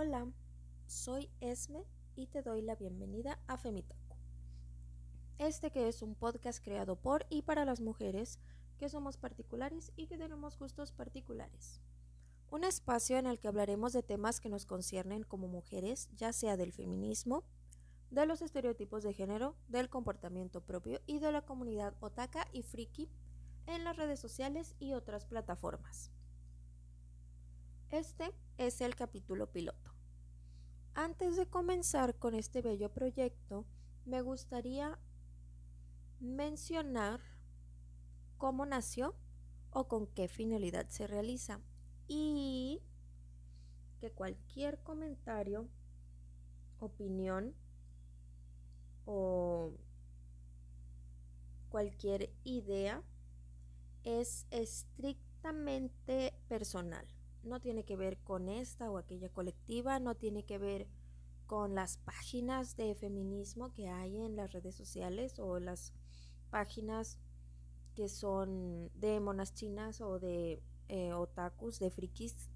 Hola, soy Esme y te doy la bienvenida a Femitaku. Este que es un podcast creado por y para las mujeres que somos particulares y que tenemos gustos particulares. Un espacio en el que hablaremos de temas que nos conciernen como mujeres, ya sea del feminismo, de los estereotipos de género, del comportamiento propio y de la comunidad otaka y friki en las redes sociales y otras plataformas. Este es el capítulo piloto. Antes de comenzar con este bello proyecto, me gustaría mencionar cómo nació o con qué finalidad se realiza. Y que cualquier comentario, opinión o cualquier idea es estrictamente personal no tiene que ver con esta o aquella colectiva, no tiene que ver con las páginas de feminismo que hay en las redes sociales o las páginas que son de monas chinas o de eh, otakus, de frikis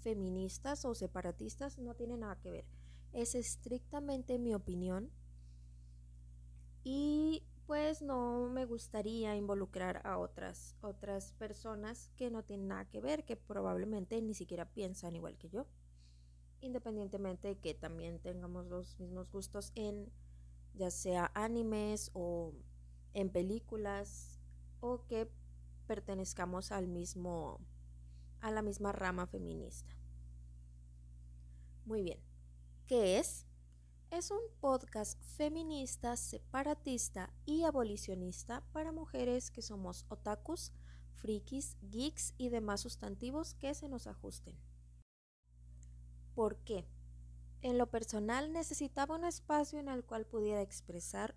feministas o separatistas, no tiene nada que ver. Es estrictamente mi opinión y pues no me gustaría involucrar a otras, otras personas que no tienen nada que ver, que probablemente ni siquiera piensan igual que yo, independientemente de que también tengamos los mismos gustos en ya sea animes o en películas o que pertenezcamos al mismo a la misma rama feminista. Muy bien. ¿Qué es? Es un podcast feminista, separatista y abolicionista para mujeres que somos otakus, frikis, geeks y demás sustantivos que se nos ajusten. ¿Por qué? En lo personal necesitaba un espacio en el cual pudiera expresar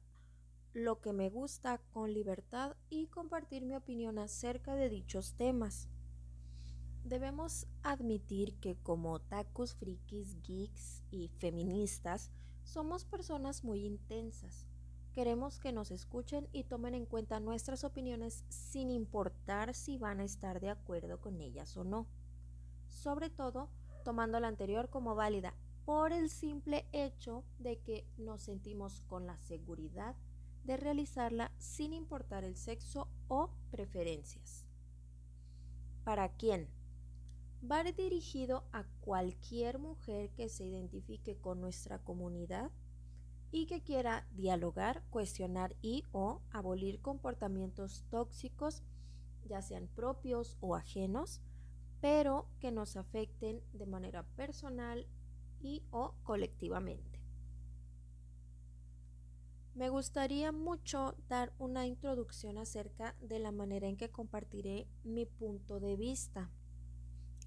lo que me gusta con libertad y compartir mi opinión acerca de dichos temas. Debemos admitir que como otakus, frikis, geeks y feministas, somos personas muy intensas. Queremos que nos escuchen y tomen en cuenta nuestras opiniones sin importar si van a estar de acuerdo con ellas o no. Sobre todo, tomando la anterior como válida por el simple hecho de que nos sentimos con la seguridad de realizarla sin importar el sexo o preferencias. ¿Para quién? Va dirigido a cualquier mujer que se identifique con nuestra comunidad y que quiera dialogar, cuestionar y o abolir comportamientos tóxicos, ya sean propios o ajenos, pero que nos afecten de manera personal y o colectivamente. Me gustaría mucho dar una introducción acerca de la manera en que compartiré mi punto de vista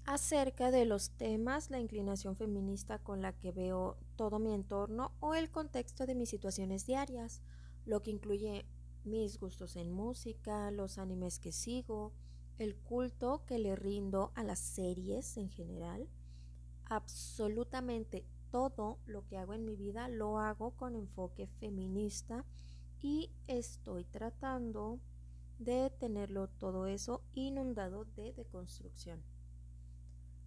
acerca de los temas, la inclinación feminista con la que veo todo mi entorno o el contexto de mis situaciones diarias, lo que incluye mis gustos en música, los animes que sigo, el culto que le rindo a las series en general. Absolutamente todo lo que hago en mi vida lo hago con enfoque feminista y estoy tratando de tenerlo todo eso inundado de deconstrucción.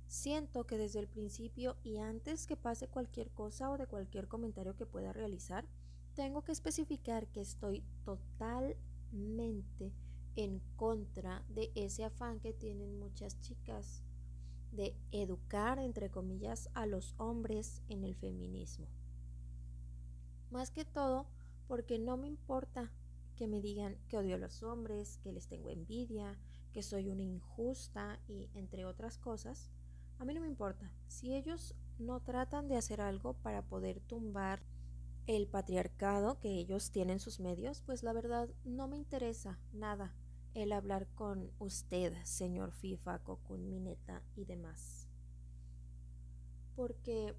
Siento que desde el principio y antes que pase cualquier cosa o de cualquier comentario que pueda realizar, tengo que especificar que estoy totalmente en contra de ese afán que tienen muchas chicas de educar, entre comillas, a los hombres en el feminismo. Más que todo porque no me importa que me digan que odio a los hombres, que les tengo envidia, que soy una injusta y entre otras cosas. A mí no me importa. Si ellos no tratan de hacer algo para poder tumbar el patriarcado que ellos tienen sus medios, pues la verdad no me interesa nada el hablar con usted, señor FIFA, con Mineta y demás. Porque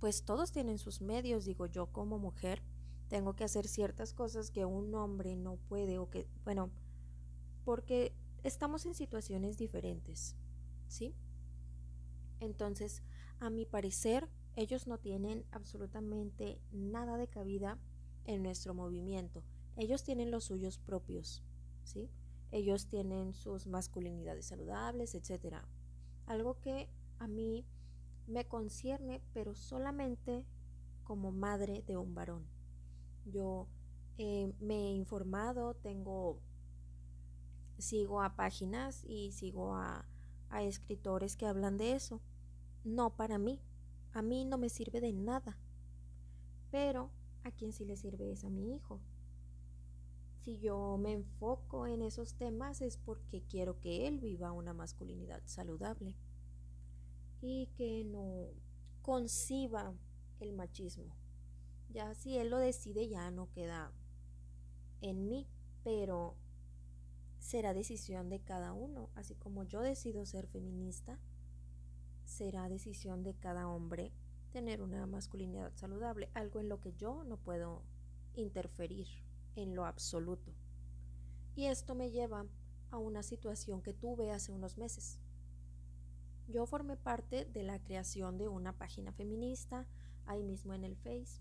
pues todos tienen sus medios, digo yo como mujer, tengo que hacer ciertas cosas que un hombre no puede o que, bueno, porque estamos en situaciones diferentes, ¿sí? Entonces, a mi parecer, ellos no tienen absolutamente nada de cabida en nuestro movimiento. Ellos tienen los suyos propios, ¿sí? Ellos tienen sus masculinidades saludables, etc. Algo que a mí me concierne, pero solamente como madre de un varón. Yo eh, me he informado, tengo, sigo a páginas y sigo a, a escritores que hablan de eso. No para mí, a mí no me sirve de nada. Pero a quien sí le sirve es a mi hijo. Si yo me enfoco en esos temas es porque quiero que él viva una masculinidad saludable y que no conciba el machismo. Ya si él lo decide ya no queda en mí, pero será decisión de cada uno, así como yo decido ser feminista, será decisión de cada hombre tener una masculinidad saludable, algo en lo que yo no puedo interferir en lo absoluto. Y esto me lleva a una situación que tuve hace unos meses. Yo formé parte de la creación de una página feminista, ahí mismo en el Face.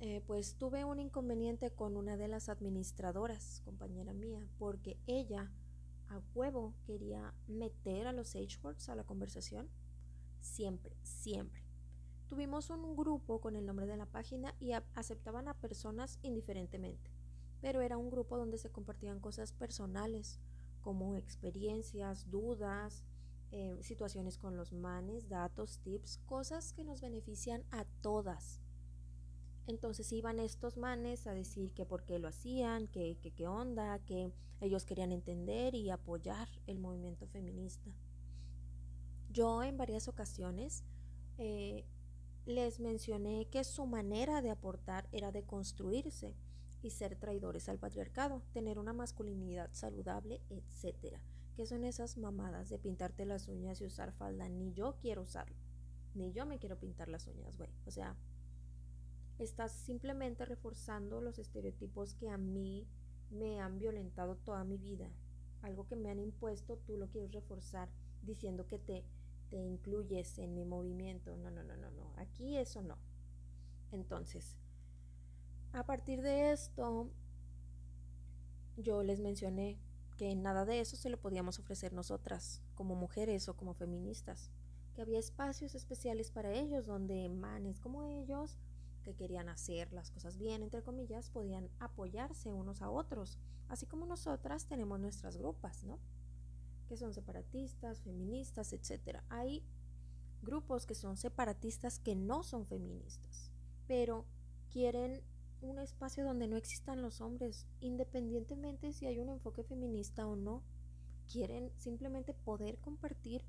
Eh, pues tuve un inconveniente con una de las administradoras, compañera mía, porque ella a huevo quería meter a los H-Words a la conversación. Siempre, siempre. Tuvimos un grupo con el nombre de la página y aceptaban a personas indiferentemente, pero era un grupo donde se compartían cosas personales, como experiencias, dudas, eh, situaciones con los manes, datos, tips, cosas que nos benefician a todas. Entonces iban estos manes a decir que por qué lo hacían, que qué onda, que ellos querían entender y apoyar el movimiento feminista. Yo en varias ocasiones eh, les mencioné que su manera de aportar era de construirse y ser traidores al patriarcado, tener una masculinidad saludable, etcétera ¿Qué son esas mamadas de pintarte las uñas y usar falda? Ni yo quiero usarlo. Ni yo me quiero pintar las uñas, güey. O sea, estás simplemente reforzando los estereotipos que a mí me han violentado toda mi vida. Algo que me han impuesto, tú lo quieres reforzar diciendo que te, te incluyes en mi movimiento. No, no, no, no, no. Aquí eso no. Entonces, a partir de esto, yo les mencioné que nada de eso se lo podíamos ofrecer nosotras, como mujeres o como feministas, que había espacios especiales para ellos donde manes como ellos, que querían hacer las cosas bien, entre comillas, podían apoyarse unos a otros, así como nosotras tenemos nuestras grupas, ¿no? Que son separatistas, feministas, etc. Hay grupos que son separatistas que no son feministas, pero quieren un espacio donde no existan los hombres, independientemente si hay un enfoque feminista o no. Quieren simplemente poder compartir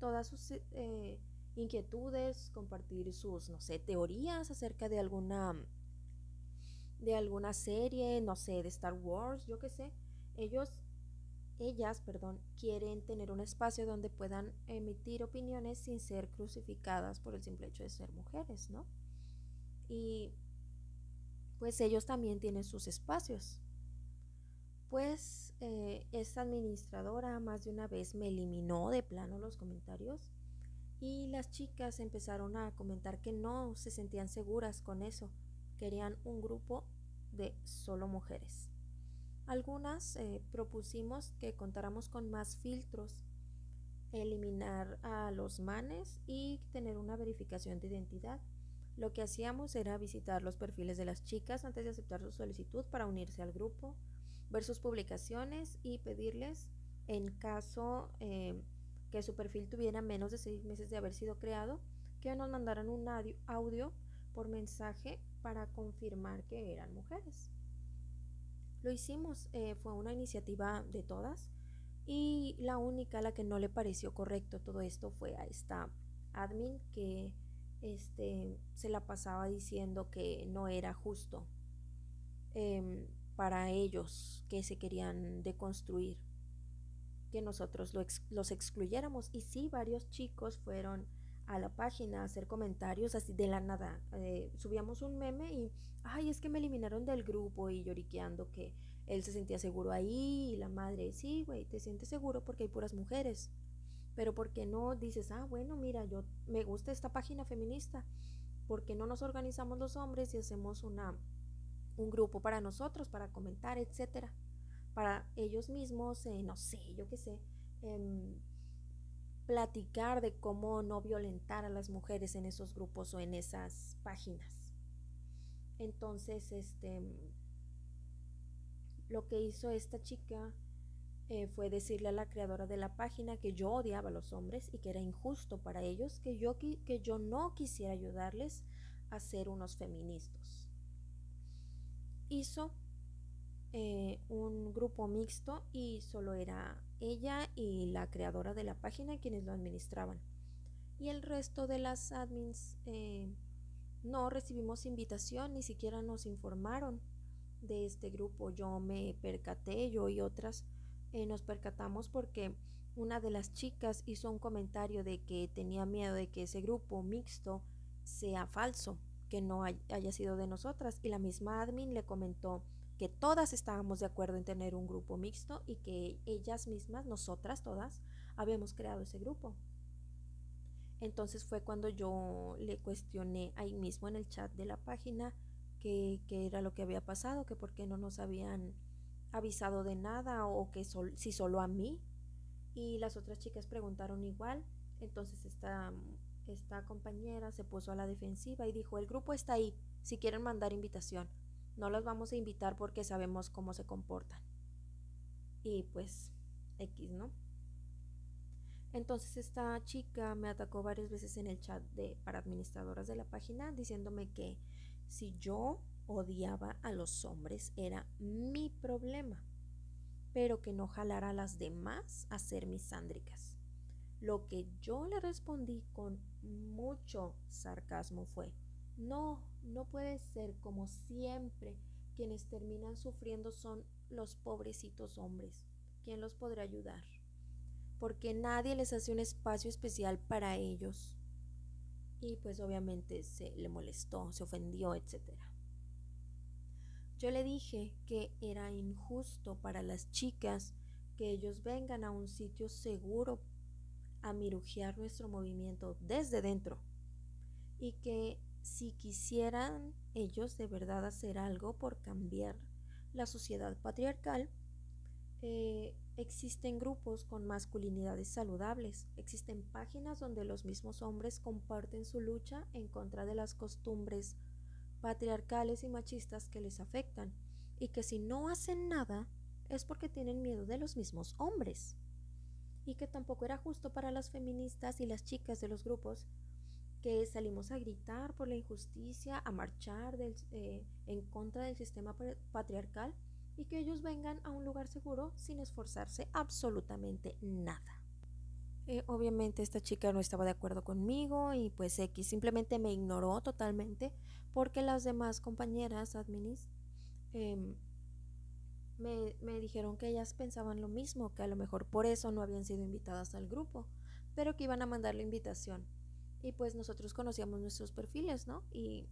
todas sus eh, inquietudes, compartir sus, no sé, teorías acerca de alguna de alguna serie, no sé, de Star Wars, yo qué sé. Ellos ellas, perdón, quieren tener un espacio donde puedan emitir opiniones sin ser crucificadas por el simple hecho de ser mujeres, ¿no? Y pues ellos también tienen sus espacios. Pues eh, esta administradora más de una vez me eliminó de plano los comentarios y las chicas empezaron a comentar que no se sentían seguras con eso, querían un grupo de solo mujeres. Algunas eh, propusimos que contáramos con más filtros, eliminar a los manes y tener una verificación de identidad lo que hacíamos era visitar los perfiles de las chicas antes de aceptar su solicitud para unirse al grupo, ver sus publicaciones y pedirles, en caso eh, que su perfil tuviera menos de seis meses de haber sido creado, que nos mandaran un audio por mensaje para confirmar que eran mujeres. Lo hicimos, eh, fue una iniciativa de todas y la única a la que no le pareció correcto todo esto fue a esta admin que este, se la pasaba diciendo que no era justo em, para ellos que se querían deconstruir, que nosotros los excluyéramos. Y sí, varios chicos fueron a la página hacer comentarios así de la nada. Eh, subíamos un meme y, ay, es que me eliminaron del grupo y lloriqueando que él se sentía seguro ahí y la madre, sí, güey, te sientes seguro porque hay puras mujeres. Pero ¿por qué no dices, ah, bueno, mira, yo me gusta esta página feminista? ¿Por qué no nos organizamos los hombres y hacemos una, un grupo para nosotros, para comentar, etcétera? Para ellos mismos, eh, no sé, yo qué sé, em, platicar de cómo no violentar a las mujeres en esos grupos o en esas páginas. Entonces, este, lo que hizo esta chica eh, fue decirle a la creadora de la página que yo odiaba a los hombres y que era injusto para ellos, que yo, que yo no quisiera ayudarles a ser unos feministas. Hizo eh, un grupo mixto y solo era ella y la creadora de la página quienes lo administraban. Y el resto de las admins eh, no recibimos invitación, ni siquiera nos informaron de este grupo. Yo me percaté, yo y otras eh, nos percatamos porque una de las chicas hizo un comentario de que tenía miedo de que ese grupo mixto sea falso, que no haya sido de nosotras. Y la misma admin le comentó que todas estábamos de acuerdo en tener un grupo mixto y que ellas mismas, nosotras todas, habíamos creado ese grupo. Entonces fue cuando yo le cuestioné ahí mismo en el chat de la página qué, era lo que había pasado, que por qué no nos habían avisado de nada o que si solo a mí. Y las otras chicas preguntaron igual. Entonces esta compañera se puso a la defensiva y dijo, el grupo está ahí, si quieren mandar invitación. No los vamos a invitar porque sabemos cómo se comportan. Y pues, X, ¿no? Entonces esta chica me atacó varias veces en el chat de para administradoras de la página diciéndome que si yo odiaba a los hombres era mi problema, pero que no jalara a las demás a ser misándricas. Lo que yo le respondí con mucho sarcasmo fue, no, no puede ser como siempre. Quienes terminan sufriendo son los pobrecitos hombres. ¿Quién los podrá ayudar? Porque nadie les hace un espacio especial para ellos. Y pues obviamente se le molestó, se ofendió, etc. Yo le dije que era injusto para las chicas que ellos vengan a un sitio seguro a mirujear nuestro movimiento desde dentro y que si quisieran ellos de verdad hacer algo por cambiar la sociedad patriarcal, eh, existen grupos con masculinidades saludables, existen páginas donde los mismos hombres comparten su lucha en contra de las costumbres patriarcales y machistas que les afectan, y que si no hacen nada es porque tienen miedo de los mismos hombres, y que tampoco era justo para las feministas y las chicas de los grupos que salimos a gritar por la injusticia, a marchar eh, en contra del sistema patriarcal y que ellos vengan a un lugar seguro sin esforzarse absolutamente nada. Eh, obviamente esta chica no estaba de acuerdo conmigo y pues X simplemente me ignoró totalmente porque las demás compañeras adminis em, me, me dijeron que ellas pensaban lo mismo, que a lo mejor por eso no habían sido invitadas al grupo, pero que iban a mandar la invitación y pues nosotros conocíamos nuestros perfiles, ¿no? Y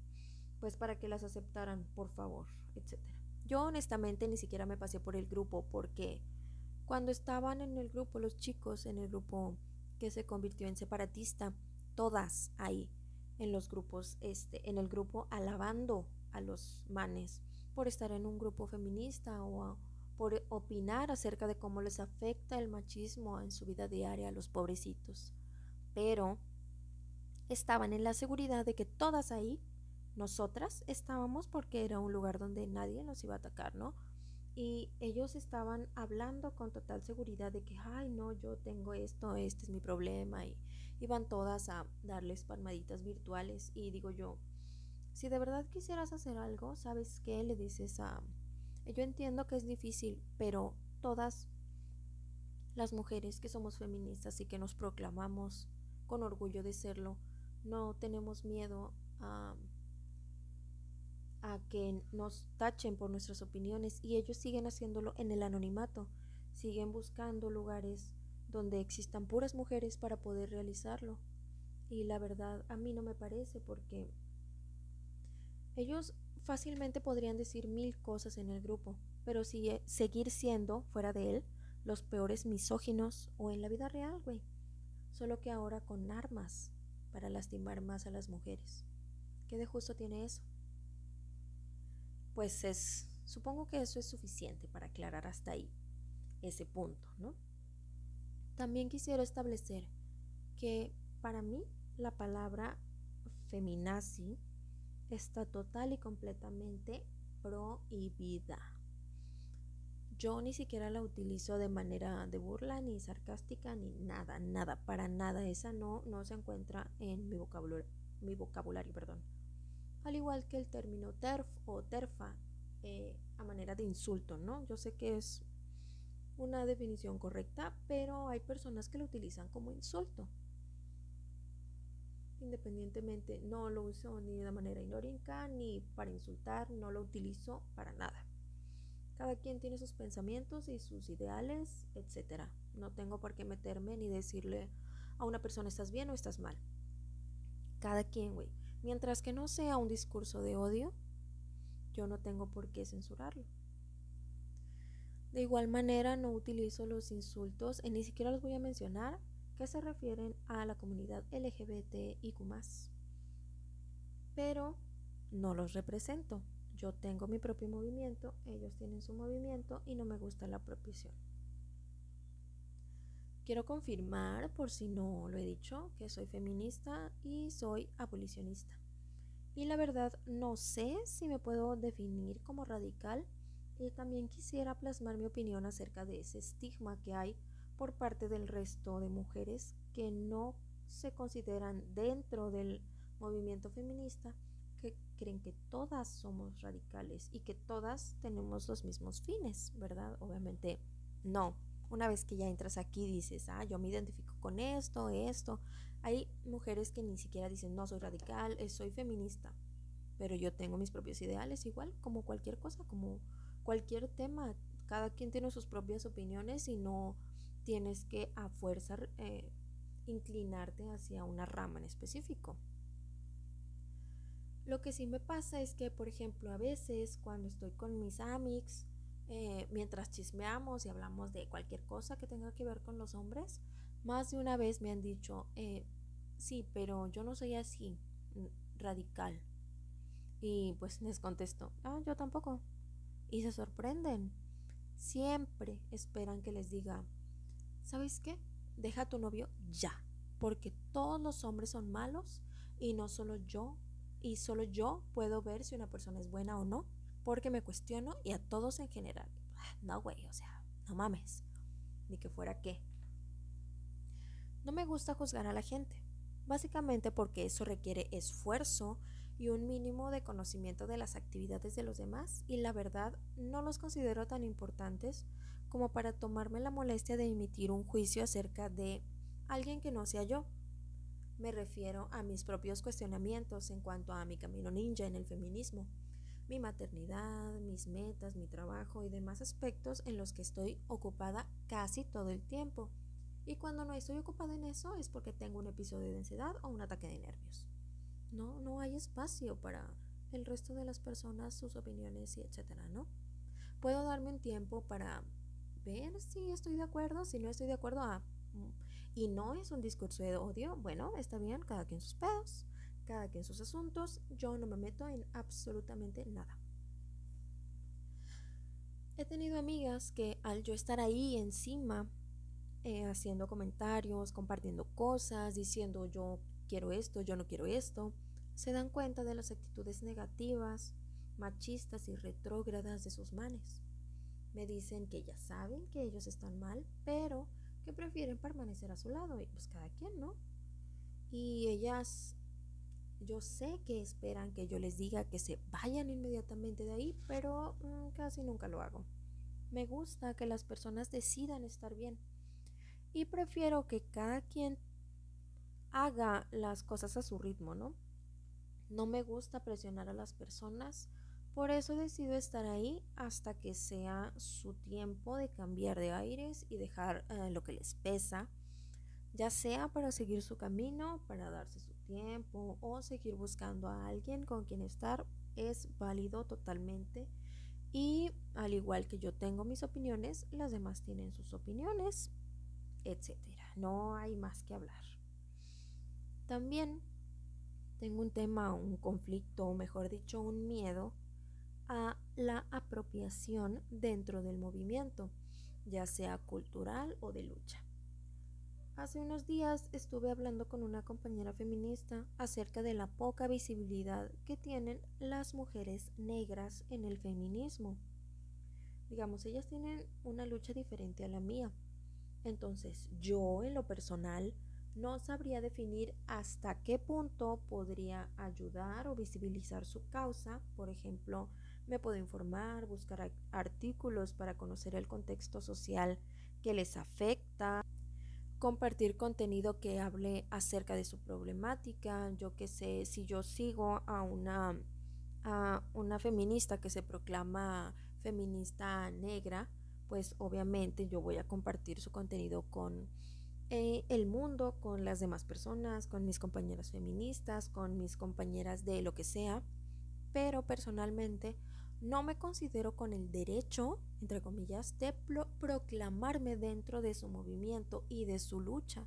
pues para que las aceptaran, por favor, etcétera. Yo honestamente ni siquiera me pasé por el grupo porque cuando estaban en el grupo los chicos, en el grupo que se convirtió en separatista, todas ahí en los grupos, este, en el grupo alabando a los manes por estar en un grupo feminista o por opinar acerca de cómo les afecta el machismo en su vida diaria a los pobrecitos. Pero estaban en la seguridad de que todas ahí, nosotras, estábamos porque era un lugar donde nadie nos iba a atacar, ¿no? Y ellos estaban hablando con total seguridad de que, ay, no, yo tengo esto, este es mi problema, y iban todas a darles palmaditas virtuales. Y digo yo, si de verdad quisieras hacer algo, ¿sabes qué? Le dices a... Yo entiendo que es difícil, pero todas las mujeres que somos feministas y que nos proclamamos con orgullo de serlo, no tenemos miedo a, a que nos tachen por nuestras opiniones y ellos siguen haciéndolo en el anonimato, siguen buscando lugares donde existan puras mujeres para poder realizarlo. Y la verdad a mí no me parece porque ellos fácilmente podrían decir mil cosas en el grupo, pero si eh, seguir siendo, fuera de él, los peores misóginos o en la vida real, güey. Solo que ahora con armas para lastimar más a las mujeres. ¿Qué de justo tiene eso? Pues es, supongo que eso es suficiente para aclarar hasta ahí ese punto, ¿no? También quisiera establecer que para mí la palabra feminazi está total y completamente prohibida. Yo ni siquiera la utilizo de manera de burla, ni sarcástica, ni nada, nada, para nada. Esa no, no se encuentra en mi vocabulario, mi vocabulario, perdón. Al igual que el término terf o terfa, eh, a manera de insulto, ¿no? Yo sé que es una definición correcta, pero hay personas que lo utilizan como insulto. Independientemente, no lo uso ni de manera irónica ni para insultar, no lo utilizo para nada. Cada quien tiene sus pensamientos y sus ideales, etc. No tengo por qué meterme ni decirle a una persona estás bien o estás mal. Cada quien, güey. Mientras que no sea un discurso de odio, yo no tengo por qué censurarlo. De igual manera, no utilizo los insultos, y ni siquiera los voy a mencionar, que se refieren a la comunidad LGBTIQ. Pero no los represento. Yo tengo mi propio movimiento, ellos tienen su movimiento y no me gusta la propición. Quiero confirmar, por si no lo he dicho, que soy feminista y soy abolicionista. Y la verdad no sé si me puedo definir como radical y también quisiera plasmar mi opinión acerca de ese estigma que hay por parte del resto de mujeres que no se consideran dentro del movimiento feminista creen que todas somos radicales y que todas tenemos los mismos fines, ¿verdad? Obviamente no. Una vez que ya entras aquí dices, ah, yo me identifico con esto, esto. Hay mujeres que ni siquiera dicen, no, soy radical, eh, soy feminista, pero yo tengo mis propios ideales igual, como cualquier cosa, como cualquier tema. Cada quien tiene sus propias opiniones y no tienes que a fuerza eh, inclinarte hacia una rama en específico. Lo que sí me pasa es que, por ejemplo, a veces cuando estoy con mis amics, eh, mientras chismeamos y hablamos de cualquier cosa que tenga que ver con los hombres, más de una vez me han dicho, eh, sí, pero yo no soy así, radical. Y pues les contesto, ah, yo tampoco. Y se sorprenden. Siempre esperan que les diga, ¿sabes qué? Deja a tu novio ya, porque todos los hombres son malos y no solo yo y solo yo puedo ver si una persona es buena o no, porque me cuestiono y a todos en general. Ah, no, güey, o sea, no mames. Ni que fuera qué. No me gusta juzgar a la gente, básicamente porque eso requiere esfuerzo y un mínimo de conocimiento de las actividades de los demás y la verdad no los considero tan importantes como para tomarme la molestia de emitir un juicio acerca de alguien que no sea yo. Me refiero a mis propios cuestionamientos en cuanto a mi camino ninja en el feminismo, mi maternidad, mis metas, mi trabajo y demás aspectos en los que estoy ocupada casi todo el tiempo. Y cuando no estoy ocupada en eso es porque tengo un episodio de ansiedad o un ataque de nervios. No, no hay espacio para el resto de las personas, sus opiniones y etcétera, ¿no? Puedo darme un tiempo para ver si estoy de acuerdo, si no estoy de acuerdo a y no es un discurso de odio, bueno, está bien, cada quien sus pedos, cada quien sus asuntos, yo no me meto en absolutamente nada. He tenido amigas que al yo estar ahí encima, eh, haciendo comentarios, compartiendo cosas, diciendo yo quiero esto, yo no quiero esto, se dan cuenta de las actitudes negativas, machistas y retrógradas de sus manes. Me dicen que ya saben que ellos están mal, pero que prefieren permanecer a su lado y pues cada quien, ¿no? Y ellas, yo sé que esperan que yo les diga que se vayan inmediatamente de ahí, pero mm, casi nunca lo hago. Me gusta que las personas decidan estar bien y prefiero que cada quien haga las cosas a su ritmo, ¿no? No me gusta presionar a las personas por eso decido estar ahí hasta que sea su tiempo de cambiar de aires y dejar eh, lo que les pesa, ya sea para seguir su camino, para darse su tiempo o seguir buscando a alguien con quien estar, es válido totalmente. Y al igual que yo tengo mis opiniones, las demás tienen sus opiniones, etc. No hay más que hablar. También tengo un tema, un conflicto, o mejor dicho, un miedo a la apropiación dentro del movimiento, ya sea cultural o de lucha. Hace unos días estuve hablando con una compañera feminista acerca de la poca visibilidad que tienen las mujeres negras en el feminismo. Digamos, ellas tienen una lucha diferente a la mía. Entonces, yo en lo personal no sabría definir hasta qué punto podría ayudar o visibilizar su causa. Por ejemplo, me puedo informar, buscar artículos para conocer el contexto social que les afecta, compartir contenido que hable acerca de su problemática. Yo que sé, si yo sigo a una, a una feminista que se proclama feminista negra, pues obviamente yo voy a compartir su contenido con eh, el mundo, con las demás personas, con mis compañeras feministas, con mis compañeras de lo que sea, pero personalmente no me considero con el derecho, entre comillas, de proclamarme dentro de su movimiento y de su lucha.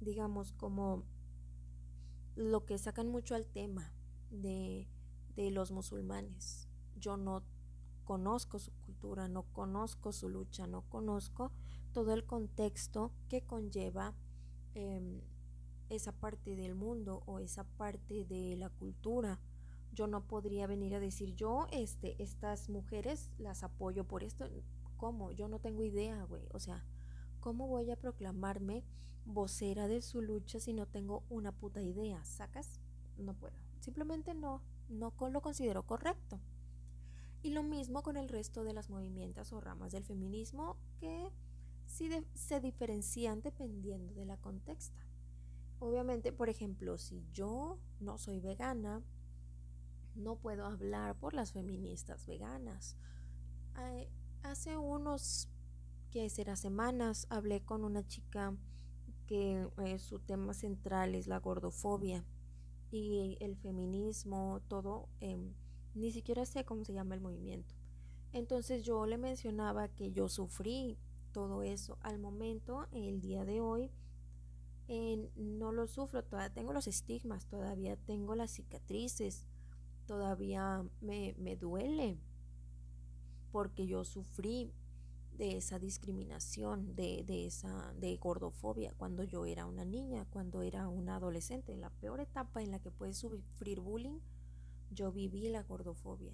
Digamos, como lo que sacan mucho al tema de, de los musulmanes. Yo no conozco su cultura, no conozco su lucha, no conozco todo el contexto que conlleva em, esa parte del mundo o esa parte de la cultura yo no podría venir a decir yo, este, estas mujeres las apoyo por esto. ¿Cómo? Yo no tengo idea, güey. O sea, ¿cómo voy a proclamarme vocera de su lucha si no tengo una puta idea? ¿Sacas? No puedo. Simplemente no, no lo considero correcto. Y lo mismo con el resto de las movimientos o ramas del feminismo que sí se diferencian dependiendo de la contexta. Obviamente, por ejemplo, si yo no soy vegana, no puedo hablar por las feministas veganas. hace unos, que será semanas, hablé con una chica que eh, su tema central es la gordofobia y el feminismo, todo, em, ni siquiera sé cómo se llama el movimiento. Entonces yo le mencionaba que yo sufrí todo eso. Al momento, el día de hoy, no lo sufro, todavía tengo los estigmas, todavía tengo las cicatrices, todavía me, duele porque yo sufrí de esa discriminación, de, esa de gordofobia cuando yo era una niña, cuando era una adolescente. En la peor etapa en la que puedes sufrir bullying, yo viví la gordofobia.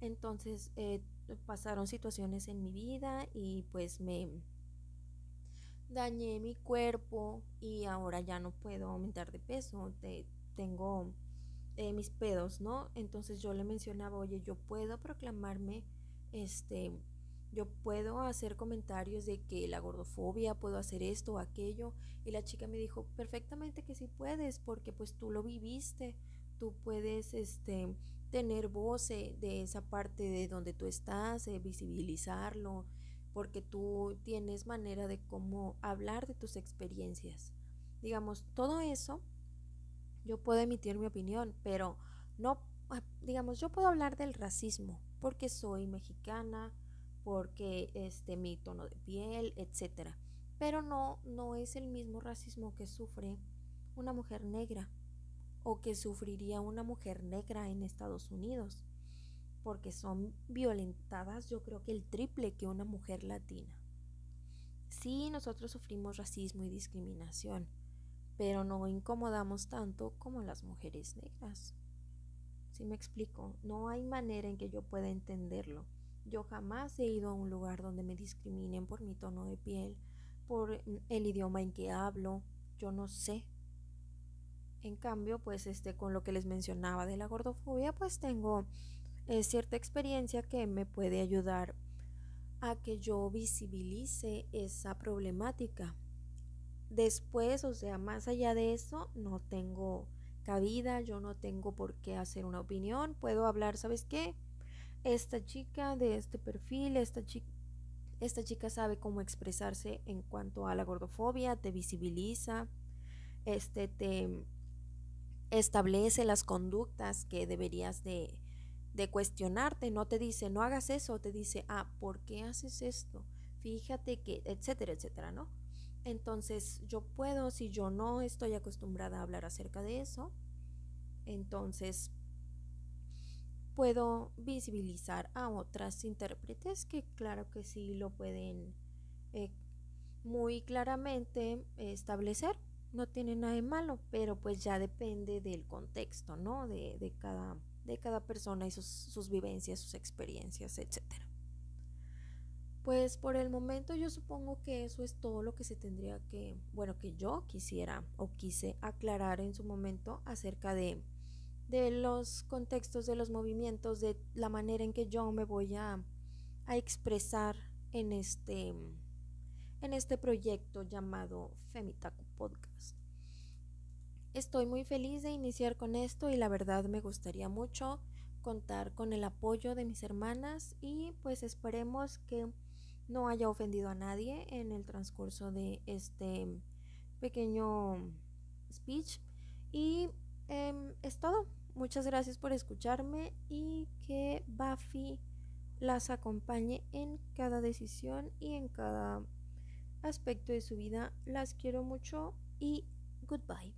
Entonces eh, pasaron situaciones en mi vida y pues me dañé mi cuerpo y ahora ya no puedo aumentar de peso. tengo eh, mis pedos, ¿no? Entonces yo le mencionaba, oye, yo puedo proclamarme, este, yo puedo hacer comentarios de que la gordofobia, puedo hacer esto o aquello. Y la chica me dijo, perfectamente que sí puedes, porque pues tú lo viviste, tú puedes, este, tener voz de esa parte de donde tú estás, eh, visibilizarlo, porque tú tienes manera de cómo hablar de tus experiencias. Digamos, todo eso yo puedo emitir mi opinión, pero no, ah, digamos, yo puedo hablar del racismo porque soy mexicana, porque este mi tono de piel, etcétera. Pero no, no es el mismo racismo que sufre una mujer negra o que sufriría una mujer negra en Estados Unidos, porque son violentadas yo creo que el triple que una mujer latina. Sí, nosotros sufrimos racismo y discriminación, pero no incomodamos tanto como las mujeres negras. Si me explico, no hay manera en que yo pueda entenderlo. Yo jamás he ido a un lugar donde me discriminen por mi tono de piel, por el idioma en que hablo, yo no sé. En cambio, pues este con lo que les mencionaba de la gordofobia, pues tengo eh, cierta experiencia que me puede ayudar a que yo visibilice esa problemática Después, o sea, más allá de eso, no tengo cabida, yo no tengo por qué hacer una opinión, puedo hablar, ¿sabes qué? Esta chica de este perfil, esta chica esta chica sabe cómo expresarse en cuanto a la gordofobia, te visibiliza, este te establece las conductas que deberías de, de cuestionarte, no te dice no hagas eso, te dice, ah, ¿por qué haces esto? Fíjate que, etcétera, etcétera, ¿no? Entonces yo puedo, si yo no estoy acostumbrada a hablar acerca de eso, entonces puedo visibilizar a otras intérpretes que claro que sí lo pueden eh, muy claramente establecer. No tiene nada de malo, pero pues ya depende del contexto, ¿no? De, cada, de cada persona y sus, sus vivencias, sus experiencias, etcétera. Pues por el momento yo supongo que eso es todo lo que se tendría que, bueno, que yo quisiera o quise aclarar en su momento acerca de, de los contextos, de los movimientos, de la manera en que yo me voy a, a expresar en este, en este proyecto llamado Femitaku Podcast. Estoy muy feliz de iniciar con esto y la verdad me gustaría mucho contar con el apoyo de mis hermanas y pues esperemos que no haya ofendido a nadie en el transcurso de este pequeño speech. Y em, es todo. Muchas gracias por escucharme y que Buffy las acompañe en cada decisión y en cada aspecto de su vida. Las quiero mucho y goodbye.